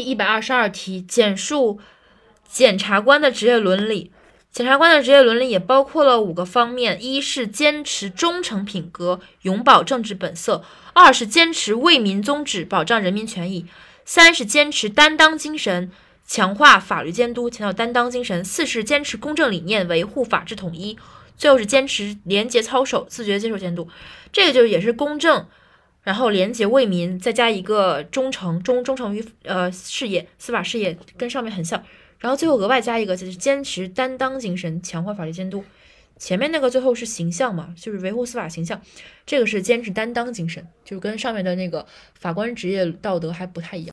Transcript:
第一百二十二题，简述检察官的职业伦理。检察官的职业伦理也包括了五个方面：一是坚持忠诚品格，永葆政治本色；二是坚持为民宗旨，保障人民权益；三是坚持担当精神，强化法律监督，强调担当精神；四是坚持公正理念，维护法治统一；最后是坚持廉洁操守，自觉接受监督。这个就也是公正，然后廉洁为民，再加一个忠诚，忠忠诚于呃事业，司法事业跟上面很像。然后最后额外加一个，就是坚持担当精神，强化法律监督。前面那个最后是形象嘛，就是维护司法形象，这个是坚持担当精神，就是跟上面的那个法官职业道德还不太一样。